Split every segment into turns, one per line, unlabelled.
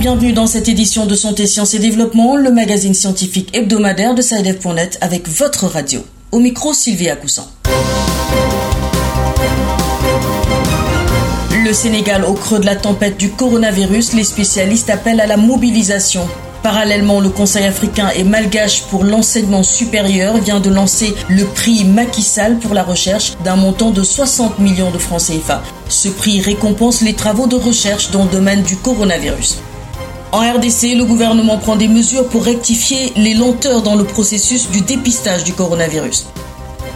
bienvenue dans cette édition de Santé, Sciences et Développement, le magazine scientifique hebdomadaire de SciDev.net avec votre radio. Au micro, Sylvie Coussan. Le Sénégal au creux de la tempête du coronavirus, les spécialistes appellent à la mobilisation. Parallèlement, le Conseil africain et malgache pour l'enseignement supérieur vient de lancer le prix Macky Sall pour la recherche d'un montant de 60 millions de francs CFA. Ce prix récompense les travaux de recherche dans le domaine du coronavirus. En RDC, le gouvernement prend des mesures pour rectifier les lenteurs dans le processus du dépistage du coronavirus.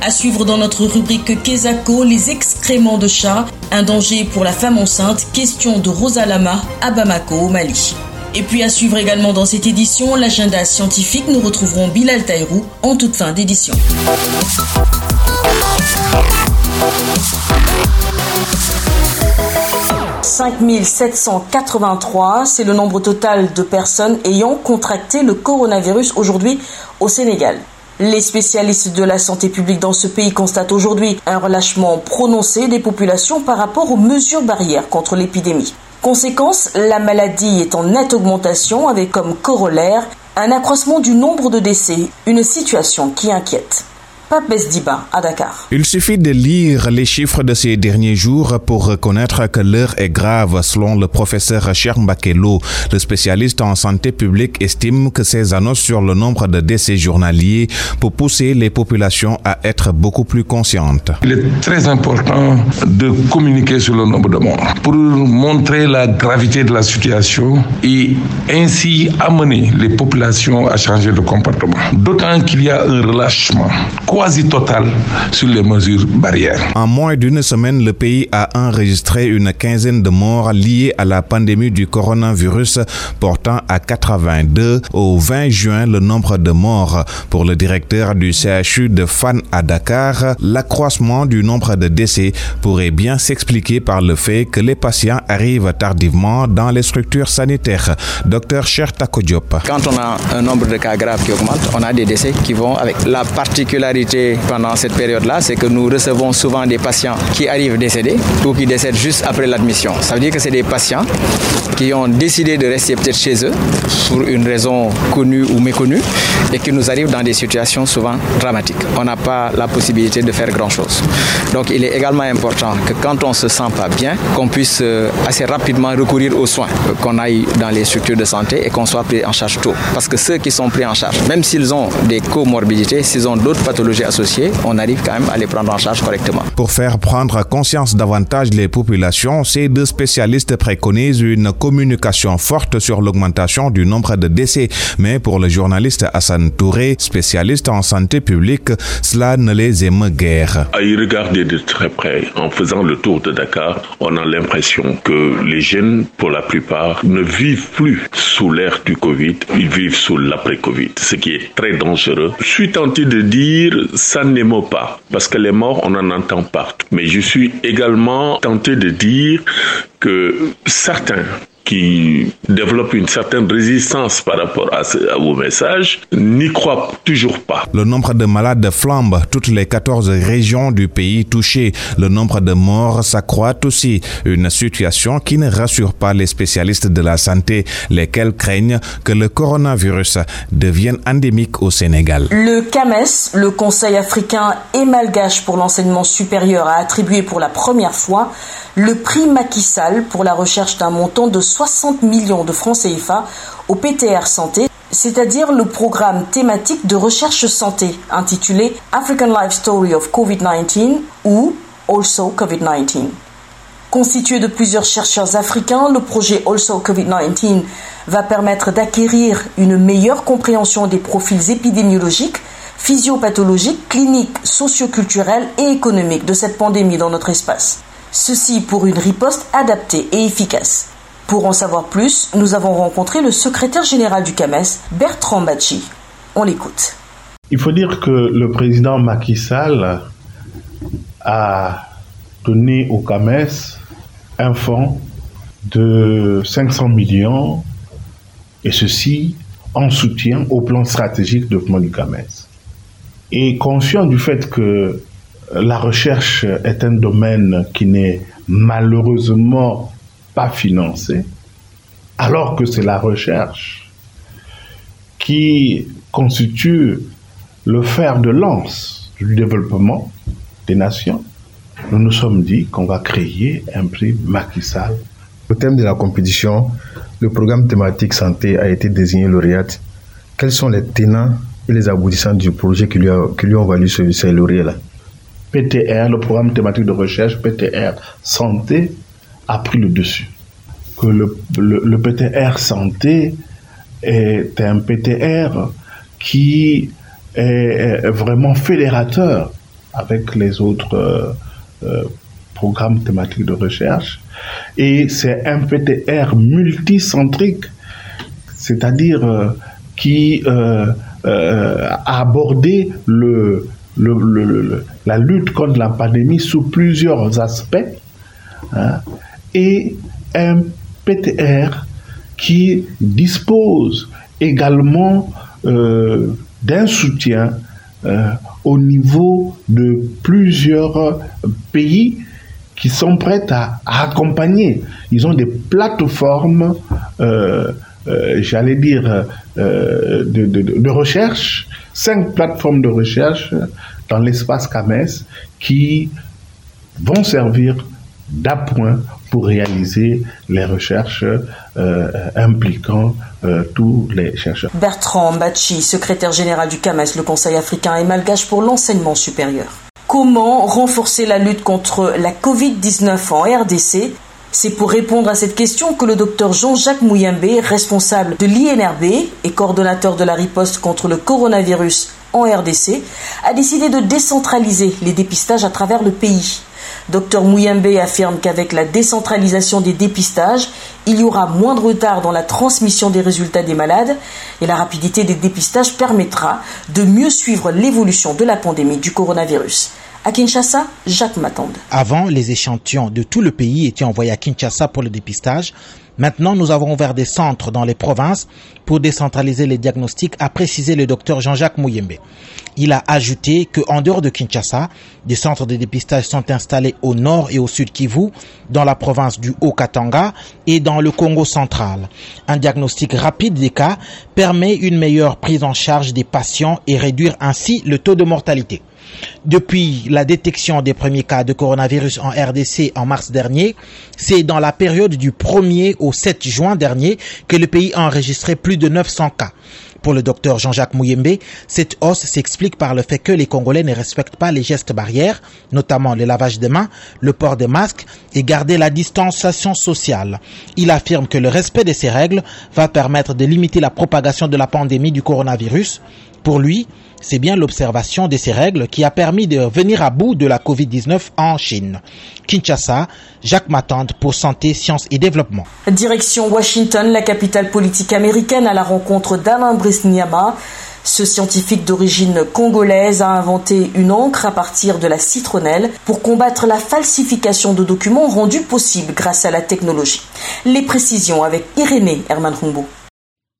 À suivre dans notre rubrique Kesako, les excréments de chat, un danger pour la femme enceinte, question de Rosa Lama à Bamako au Mali. Et puis à suivre également dans cette édition, l'agenda scientifique, nous retrouverons Bilal Taïrou en toute fin d'édition. 5783, c'est le nombre total de personnes ayant contracté le coronavirus aujourd'hui au Sénégal. Les spécialistes de la santé publique dans ce pays constatent aujourd'hui un relâchement prononcé des populations par rapport aux mesures barrières contre l'épidémie. Conséquence, la maladie est en nette augmentation avec comme corollaire un accroissement du nombre de décès, une situation qui inquiète. Pape Besdiba à Dakar.
Il suffit de lire les chiffres de ces derniers jours pour reconnaître que l'heure est grave selon le professeur Cher Mbakelo. Le spécialiste en santé publique estime que ces annonces sur le nombre de décès journaliers pour pousser les populations à être beaucoup plus conscientes.
Il est très important de communiquer sur le nombre de morts pour montrer la gravité de la situation et ainsi amener les populations à changer de comportement. D'autant qu'il y a un relâchement quasi total sur les mesures barrières.
En moins d'une semaine, le pays a enregistré une quinzaine de morts liées à la pandémie du coronavirus, portant à 82 au 20 juin le nombre de morts. Pour le directeur du CHU de Fan à Dakar, l'accroissement du nombre de décès pourrait bien s'expliquer par le fait que les patients arrivent tardivement dans les structures sanitaires. Docteur Cher Diop.
Quand on a un nombre de cas graves qui augmente, on a des décès qui vont avec la particularité pendant cette période-là, c'est que nous recevons souvent des patients qui arrivent décédés ou qui décèdent juste après l'admission. Ça veut dire que c'est des patients qui ont décidé de rester peut-être chez eux pour une raison connue ou méconnue et qui nous arrivent dans des situations souvent dramatiques. On n'a pas la possibilité de faire grand-chose. Donc il est également important que quand on se sent pas bien, qu'on puisse euh, assez rapidement recourir aux soins, qu'on aille dans les structures de santé et qu'on soit pris en charge tôt. Parce que ceux qui sont pris en charge, même s'ils ont des comorbidités, s'ils ont d'autres pathologies associés, on arrive quand même à les prendre en charge correctement.
Pour faire prendre conscience davantage les populations, ces deux spécialistes préconisent une communication forte sur l'augmentation du nombre de décès. Mais pour le journaliste Hassan Touré, spécialiste en santé publique, cela ne les aime guère.
À y regarder de très près, en faisant le tour de Dakar, on a l'impression que les jeunes, pour la plupart, ne vivent plus sous l'ère du Covid, ils vivent sous l'après-Covid, ce qui est très dangereux. Je suis tenté de dire ça n'émeut pas, parce que les morts, on en entend partout. Mais je suis également tenté de dire que certains qui développent une certaine résistance par rapport à, ce, vos messages n'y croient toujours pas.
Le nombre de malades flambe, toutes les 14 régions du pays touchées. Le nombre de morts s'accroît aussi, une situation qui ne rassure pas les spécialistes de la santé, lesquels craignent que le coronavirus devienne endémique au Sénégal.
Le CAMES, le Conseil africain et malgache pour l'enseignement supérieur, a attribué pour la première fois le prix Macky Sall pour la recherche d'un montant de 60 millions de francs CFA au PTR Santé, c'est-à-dire le programme thématique de recherche santé intitulé African Life Story of COVID-19 ou Also COVID-19. Constitué de plusieurs chercheurs africains, le projet Also COVID-19 va permettre d'acquérir une meilleure compréhension des profils épidémiologiques, physiopathologiques, cliniques, socioculturels et économiques de cette pandémie dans notre espace. Ceci pour une riposte adaptée et efficace. Pour en savoir plus, nous avons rencontré le secrétaire général du CAMES, Bertrand Bachi. On l'écoute.
Il faut dire que le président Macky Sall a donné au CAMES un fonds de 500 millions, et ceci en soutien au plan stratégique de développement du CAMES. Et conscient du fait que la recherche est un domaine qui n'est malheureusement pas financé. alors que c'est la recherche qui constitue le fer de lance du développement des nations, nous nous sommes dit qu'on va créer un prix Macky Sall.
Au thème de la compétition, le programme thématique santé a été désigné lauréat. Quels sont les tenants et les aboutissants du projet qui lui, qui lui ont valu ce, ces lauréats-là?
PTR, le programme thématique de recherche PTR santé, a pris le dessus. Que le, le, PTR santé est un PTR qui est vraiment fédérateur avec les autres euh, euh, programmes thématiques de recherche. Et c'est un PTR multicentrique, c'est-à-dire euh, qui a abordé le, le, la lutte contre la pandémie sous plusieurs aspects. Hein, et un PTR qui dispose également euh, d'un soutien euh, au niveau de plusieurs pays qui sont prêts à, accompagner. Ils ont des plateformes, euh, j'allais dire, de, recherche, cinq plateformes de recherche dans l'espace CAMES qui vont servir d'appoint pour réaliser les recherches euh, impliquant euh, tous les chercheurs.
Bertrand Bachi, secrétaire général du CAMES, le Conseil africain et malgache pour l'enseignement supérieur. Comment renforcer la lutte contre la Covid-19 en RDC c'est pour répondre à cette question que le docteur Jean-Jacques Mouyembe, responsable de l'INRB et coordonnateur de la riposte contre le coronavirus en RDC, a décidé de décentraliser les dépistages à travers le pays. Dr Mouyembe affirme qu'avec la décentralisation des dépistages, il y aura moins de retard dans la transmission des résultats des malades et la rapidité des dépistages permettra de mieux suivre l'évolution de la pandémie du coronavirus. À Kinshasa, Jacques Matande.
Avant, les échantillons de tout le pays étaient envoyés à Kinshasa pour le dépistage. Maintenant, nous avons ouvert des centres dans les provinces pour décentraliser les diagnostics, a précisé le docteur Jean-Jacques Mouyembe. Il a ajouté qu'en dehors de Kinshasa, des centres de dépistage sont installés au nord et au sud Kivu, dans la province du Haut-Katanga et dans le Congo central. Un diagnostic rapide des cas permet une meilleure prise en charge des patients et réduire ainsi le taux de mortalité. Depuis la détection des premiers cas de coronavirus en RDC en mars dernier, c'est dans la période du 1er au 7 juin dernier que le pays a enregistré plus de 900 cas. Pour le docteur Jean-Jacques Mouyembe, cette hausse s'explique par le fait que les Congolais ne respectent pas les gestes barrières, notamment le lavage des mains, le port des masques et garder la distanciation sociale. Il affirme que le respect de ces règles va permettre de limiter la propagation de la pandémie du coronavirus. Pour lui, c'est bien l'observation de ces règles qui a permis de venir à bout de la Covid-19 en Chine. Kinshasa, Jacques Matande pour Santé, Sciences et Développement.
Direction Washington, la capitale politique américaine, à la rencontre d'Alain Brisniama. Ce scientifique d'origine congolaise a inventé une encre à partir de la citronnelle pour combattre la falsification de documents rendus possibles grâce à la technologie. Les précisions avec Irénée Herman Humbo.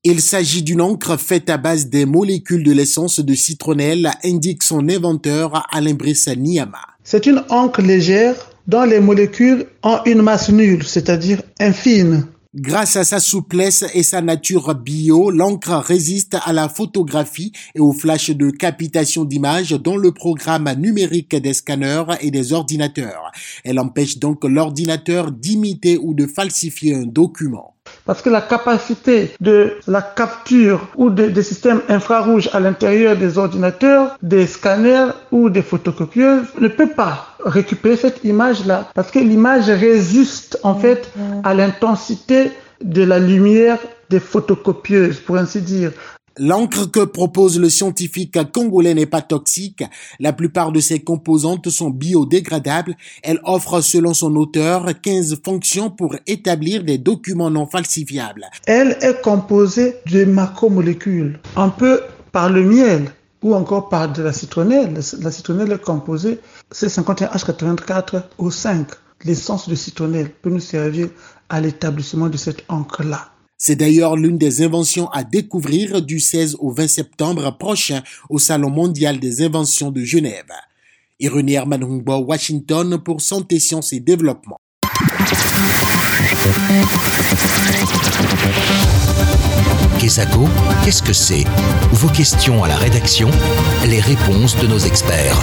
Il s'agit d'une encre faite à base des molécules de l'essence de citronnelle, indique son inventeur Alain Niyama.
C'est une encre légère dont les molécules ont une masse nulle, c'est-à-dire infime.
Grâce à sa souplesse et sa nature bio, l'encre résiste à la photographie et aux flashs de capitation d'images dans le programme numérique des scanners et des ordinateurs. Elle empêche donc l'ordinateur d'imiter ou de falsifier un document.
Parce que la capacité de la capture ou des systèmes infrarouges à l'intérieur des ordinateurs, des scanners ou des photocopieuses ne peut pas récupérer cette image-là. Parce que l'image résiste en fait à l'intensité de la lumière des photocopieuses, pour ainsi dire.
L'encre que propose le scientifique congolais n'est pas toxique. La plupart de ses composantes sont biodégradables. Elle offre, selon son auteur, 15 fonctions pour établir des documents non falsifiables.
Elle est composée de macromolécules, un peu par le miel ou encore par de la citronnelle. La citronnelle est composée C51H84 o 5. L'essence de citronnelle peut nous servir à l'établissement de cette encre-là.
C'est d'ailleurs l'une des inventions à découvrir du 16 au 20 septembre prochain au Salon mondial des inventions de Genève. Ironie Herman Washington pour Santé, Sciences et Développement.
Kesako, qu'est-ce que c'est? Vos questions à la rédaction, les réponses de nos experts.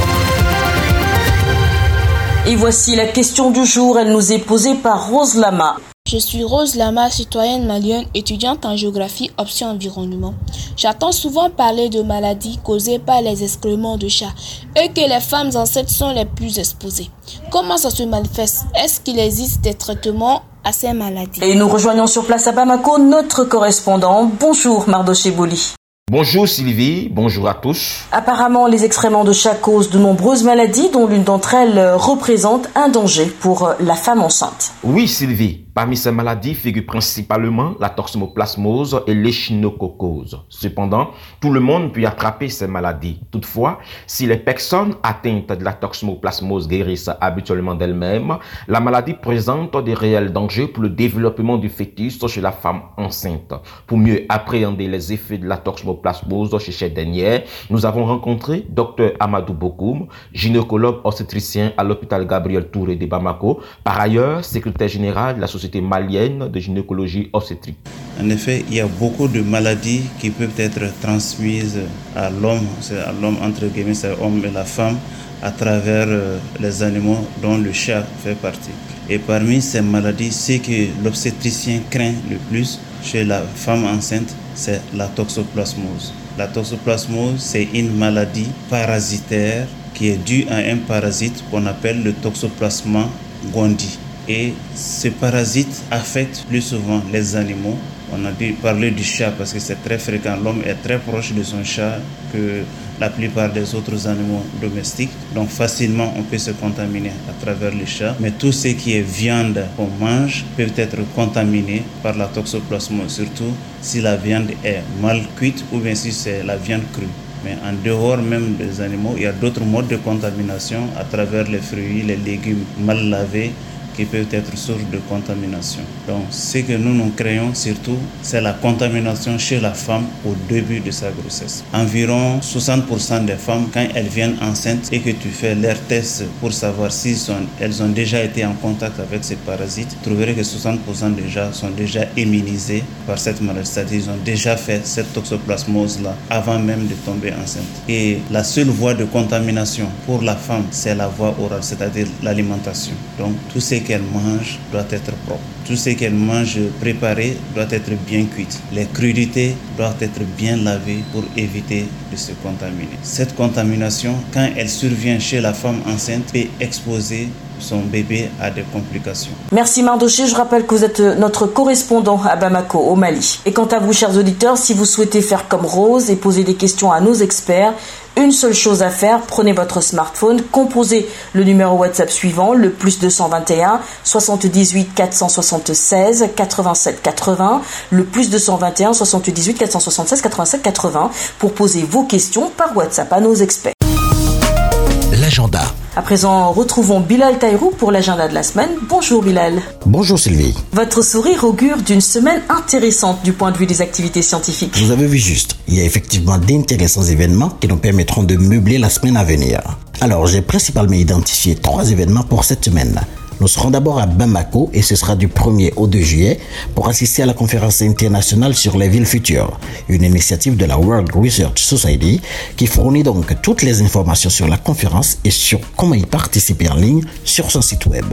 Et voici la question du jour, elle nous est posée par Rose Lama.
Je suis Rose Lama, citoyenne malienne, étudiante en géographie option environnement. J'entends souvent parler de maladies causées par les excréments de chats et que les femmes enceintes sont les plus exposées. Comment ça se manifeste? Est-ce qu'il existe des traitements à ces maladies?
Et nous rejoignons sur place à Bamako notre correspondant. Bonjour Mardoché Bouli.
Bonjour Sylvie, bonjour à tous.
Apparemment, les excréments de chat causent de nombreuses maladies dont l'une d'entre elles représente un danger pour la femme enceinte.
Oui Sylvie, Parmi ces maladies figurent principalement la toxoplasmose et l'échinococcose. Cependant, tout le monde peut attraper ces maladies. Toutefois, si les personnes atteintes de la toxoplasmose guérissent habituellement d'elles-mêmes, la maladie présente des réels dangers pour le développement du fœtus chez la femme enceinte. Pour mieux appréhender les effets de la toxoplasmose chez cette dernière, nous avons rencontré Dr Amadou Bokoum, gynécologue obstétricien à l'hôpital Gabriel Touré de Bamako, par ailleurs secrétaire général de la Société malienne de gynécologie obstétrique.
En effet, il y a beaucoup de maladies qui peuvent être transmises à l'homme, c'est à l'homme entre guillemets, c'est l'homme et la femme, à travers euh, les animaux dont le chat fait partie. Et parmi ces maladies, ce que l'obstétricien craint le plus chez la femme enceinte, c'est la toxoplasmose. La toxoplasmose, c'est une maladie parasitaire qui est due à un parasite qu'on appelle le toxoplasma gondii. Et ce parasite affecte plus souvent les animaux. On a dû parler du chat parce que c'est très fréquent. L'homme est très proche de son chat que la plupart des autres animaux domestiques. Donc facilement, on peut se contaminer à travers le chat. Mais tout ce qui est viande qu'on mange peut être contaminé par la toxoplasmose, surtout si la viande est mal cuite ou bien si c'est la viande crue. Mais en dehors même des animaux, il y a d'autres modes de contamination à travers les fruits, les légumes mal lavés qui peuvent être source de contamination. Donc, ce que nous nous créons surtout, c'est la contamination chez la femme au début de sa grossesse. Environ 60% des femmes, quand elles viennent enceintes et que tu fais leur test pour savoir si elles ont déjà été en contact avec ces parasites, tu trouverais que 60% déjà sont déjà immunisées par cette maladie, c'est-à-dire ils ont déjà fait cette toxoplasmose-là avant même de tomber enceinte. Et la seule voie de contamination pour la femme, c'est la voie orale, c'est-à-dire l'alimentation. Donc, tout ce qu'elle mange doit être propre. Tout ce qu'elle mange préparé doit être bien cuit. Les crudités doivent être bien lavées pour éviter de se contaminer. Cette contamination, quand elle survient chez la femme enceinte, peut exposer son bébé à des complications.
Merci Mardoché, je rappelle que vous êtes notre correspondant à Bamako, au Mali. Et quant à vous, chers auditeurs, si vous souhaitez faire comme Rose et poser des questions à nos experts, une seule chose à faire, prenez votre smartphone, composez le numéro WhatsApp suivant, le plus 221 78 476 87 80, le plus 221 78 476 87 80 pour poser vos questions par WhatsApp à nos experts.
L'agenda.
À présent, retrouvons Bilal Taïrou pour l'agenda de la semaine. Bonjour Bilal.
Bonjour Sylvie.
Votre sourire augure d'une semaine intéressante du point de vue des activités scientifiques.
Vous avez vu juste, il y a effectivement d'intéressants événements qui nous permettront de meubler la semaine à venir. Alors, j'ai principalement identifié trois événements pour cette semaine. Nous serons d'abord à Bamako et ce sera du 1er au 2 juillet pour assister à la conférence internationale sur les villes futures, une initiative de la World Research Society qui fournit donc toutes les informations sur la conférence et sur comment y participer en ligne sur son site web.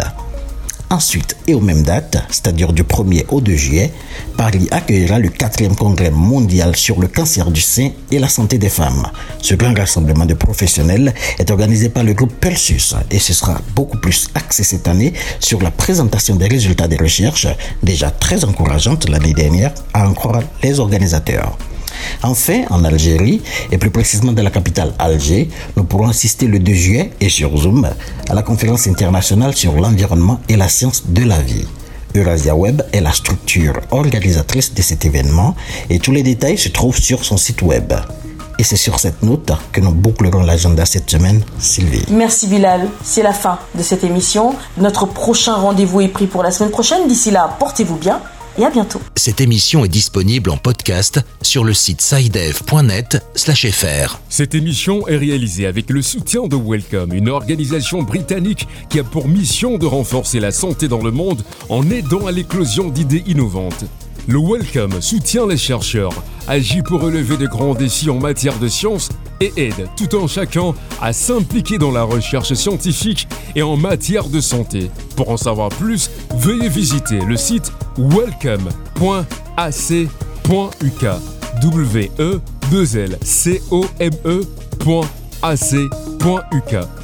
Ensuite, et aux mêmes dates, c'est-à-dire du 1er au 2 juillet, Paris accueillera le 4e congrès mondial sur le cancer du sein et la santé des femmes. Ce grand rassemblement de professionnels est organisé par le groupe Pelsus et ce sera beaucoup plus axé cette année sur la présentation des résultats des recherches, déjà très encourageantes l'année dernière, à en croire les organisateurs. Enfin, en Algérie, et plus précisément dans la capitale Alger, nous pourrons assister le 2 juillet et sur Zoom à la conférence internationale sur l'environnement et la science de la vie. Eurasia Web est la structure organisatrice de cet événement et tous les détails se trouvent sur son site web. Et c'est sur cette note que nous bouclerons l'agenda cette semaine, Sylvie.
Merci Bilal, c'est la fin de cette émission. Notre prochain rendez-vous est pris pour la semaine prochaine. D'ici là, portez-vous bien et à bientôt.
Cette émission est disponible en podcast sur le site sidev.net/fr.
Cette émission est réalisée avec le soutien de Welcome, une organisation britannique qui a pour mission de renforcer la santé dans le monde en aidant à l'éclosion d'idées innovantes. Le Welcome soutient les chercheurs, agit pour relever de grands défis en matière de sciences et aide tout en chacun à s'impliquer dans la recherche scientifique et en matière de santé. Pour en savoir plus, veuillez visiter le site welcome.ac.uk. W E 2 L C O M .ac.uk